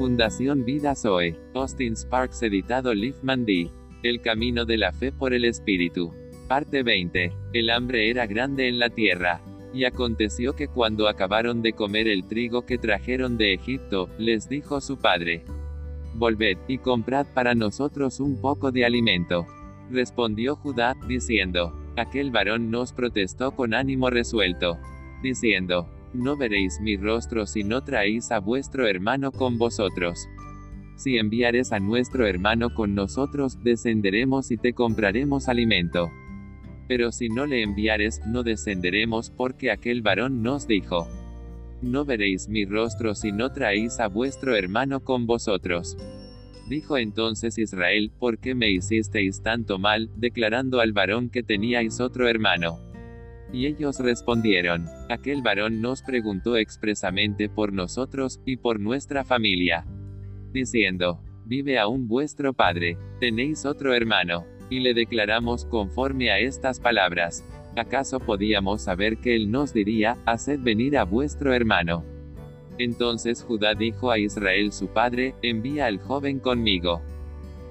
Fundación Vida Zoe. Austin Sparks editado Liefman D. El camino de la fe por el Espíritu. Parte 20. El hambre era grande en la tierra. Y aconteció que cuando acabaron de comer el trigo que trajeron de Egipto, les dijo su padre, Volved, y comprad para nosotros un poco de alimento. Respondió Judá, diciendo, Aquel varón nos protestó con ánimo resuelto, diciendo, No veréis mi rostro si no traéis a vuestro hermano con vosotros. Si enviares a nuestro hermano con nosotros, descenderemos y te compraremos alimento. Pero si no le enviares, no descenderemos, porque aquel varón nos dijo, No veréis mi rostro si no traéis a vuestro hermano con vosotros. Dijo entonces Israel, ¿por qué me hicisteis tanto mal, declarando al varón que teníais otro hermano? Y ellos respondieron, aquel varón nos preguntó expresamente por nosotros, y por nuestra familia, diciendo, vive aún vuestro padre, tenéis otro hermano y le declaramos conforme a estas palabras. ¿Acaso podíamos saber que él nos diría, haced venir a vuestro hermano? Entonces Judá dijo a Israel su padre, envía al joven conmigo.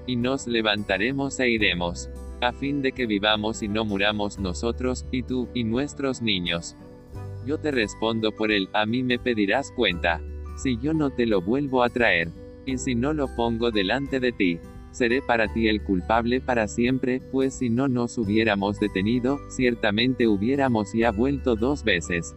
Y nos levantaremos e iremos. A fin de que vivamos y no muramos nosotros, y tú, y nuestros niños. Yo te respondo por él, a mí me pedirás cuenta. Si yo no te lo vuelvo a traer. Y si no lo pongo delante de ti seré para ti el culpable para siempre, pues si no nos hubiéramos detenido, ciertamente hubiéramos ya vuelto dos veces.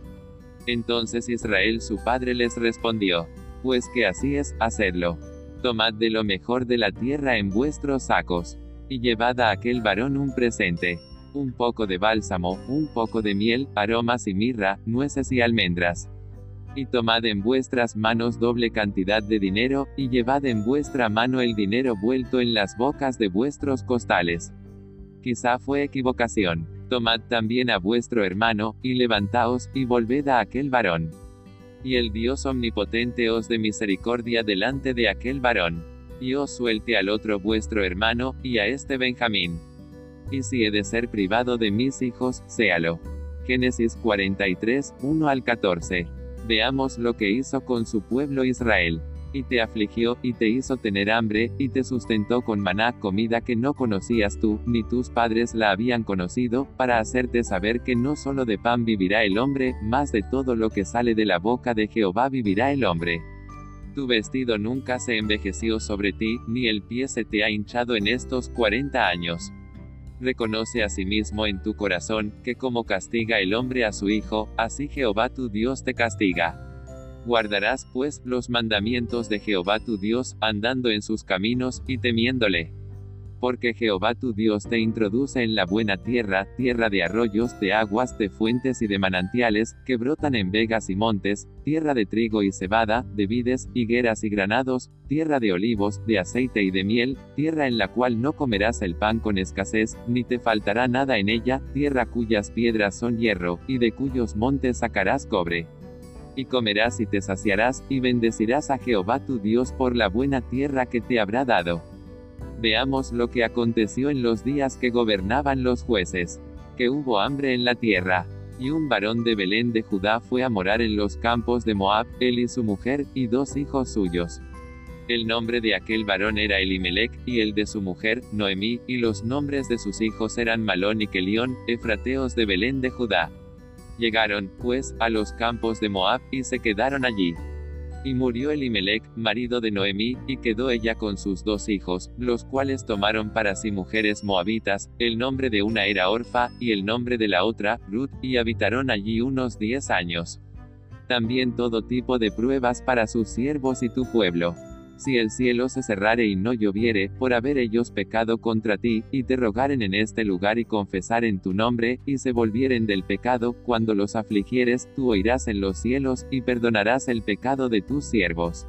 Entonces Israel su padre les respondió, pues que así es, hacedlo. Tomad de lo mejor de la tierra en vuestros sacos, y llevad a aquel varón un presente, un poco de bálsamo, un poco de miel, aromas y mirra, nueces y almendras y tomad en vuestras manos doble cantidad de dinero, y llevad en vuestra mano el dinero vuelto en las bocas de vuestros costales. Quizá fue equivocación. Tomad también a vuestro hermano, y levantaos, y volved a aquel varón. Y el Dios omnipotente os de misericordia delante de aquel varón. Y os suelte al otro vuestro hermano, y a este Benjamín. Y si he de ser privado de mis hijos, séalo. Génesis 43, 1 al 14. Veamos lo que hizo con su pueblo Israel. Y te afligió, y te hizo tener hambre, y te sustentó con maná, comida que no conocías tú, ni tus padres la habían conocido, para hacerte saber que no solo de pan vivirá el hombre, más de todo lo que sale de la boca de Jehová vivirá el hombre. Tu vestido nunca se envejeció sobre ti, ni el pie se te ha hinchado en estos cuarenta años. Reconoce a sí mismo en tu corazón, que como castiga el hombre a su hijo, así Jehová tu Dios te castiga. Guardarás, pues, los mandamientos de Jehová tu Dios, andando en sus caminos, y temiéndole porque Jehová tu Dios te introduce en la buena tierra, tierra de arroyos, de aguas, de fuentes y de manantiales, que brotan en vegas y montes, tierra de trigo y cebada, de vides, higueras y granados, tierra de olivos, de aceite y de miel, tierra en la cual no comerás el pan con escasez, ni te faltará nada en ella, tierra cuyas piedras son hierro, y de cuyos montes sacarás cobre. Y comerás y te saciarás, y bendecirás a Jehová tu Dios por la buena tierra que te habrá dado. Veamos lo que aconteció en los días que gobernaban los jueces. Que hubo hambre en la tierra. Y un varón de Belén de Judá fue a morar en los campos de Moab, él y su mujer, y dos hijos suyos. El nombre de aquel varón era Elimelech, y el de su mujer, Noemí, y los nombres de sus hijos eran Malón y Kelión, efrateos de Belén de Judá. Llegaron, pues, a los campos de Moab, y se quedaron allí. Y murió Elimelech, marido de Noemí, y quedó ella con sus dos hijos, los cuales tomaron para sí mujeres moabitas, el nombre de una era Orfa, y el nombre de la otra, Ruth, y habitaron allí unos diez años. También todo tipo de pruebas para sus siervos y tu pueblo si el cielo se cerrare y no lloviere, por haber ellos pecado contra ti, y te rogaren en este lugar y confesaren tu nombre, y se volvieren del pecado, cuando los afligieres, tú oirás en los cielos, y perdonarás el pecado de tus siervos.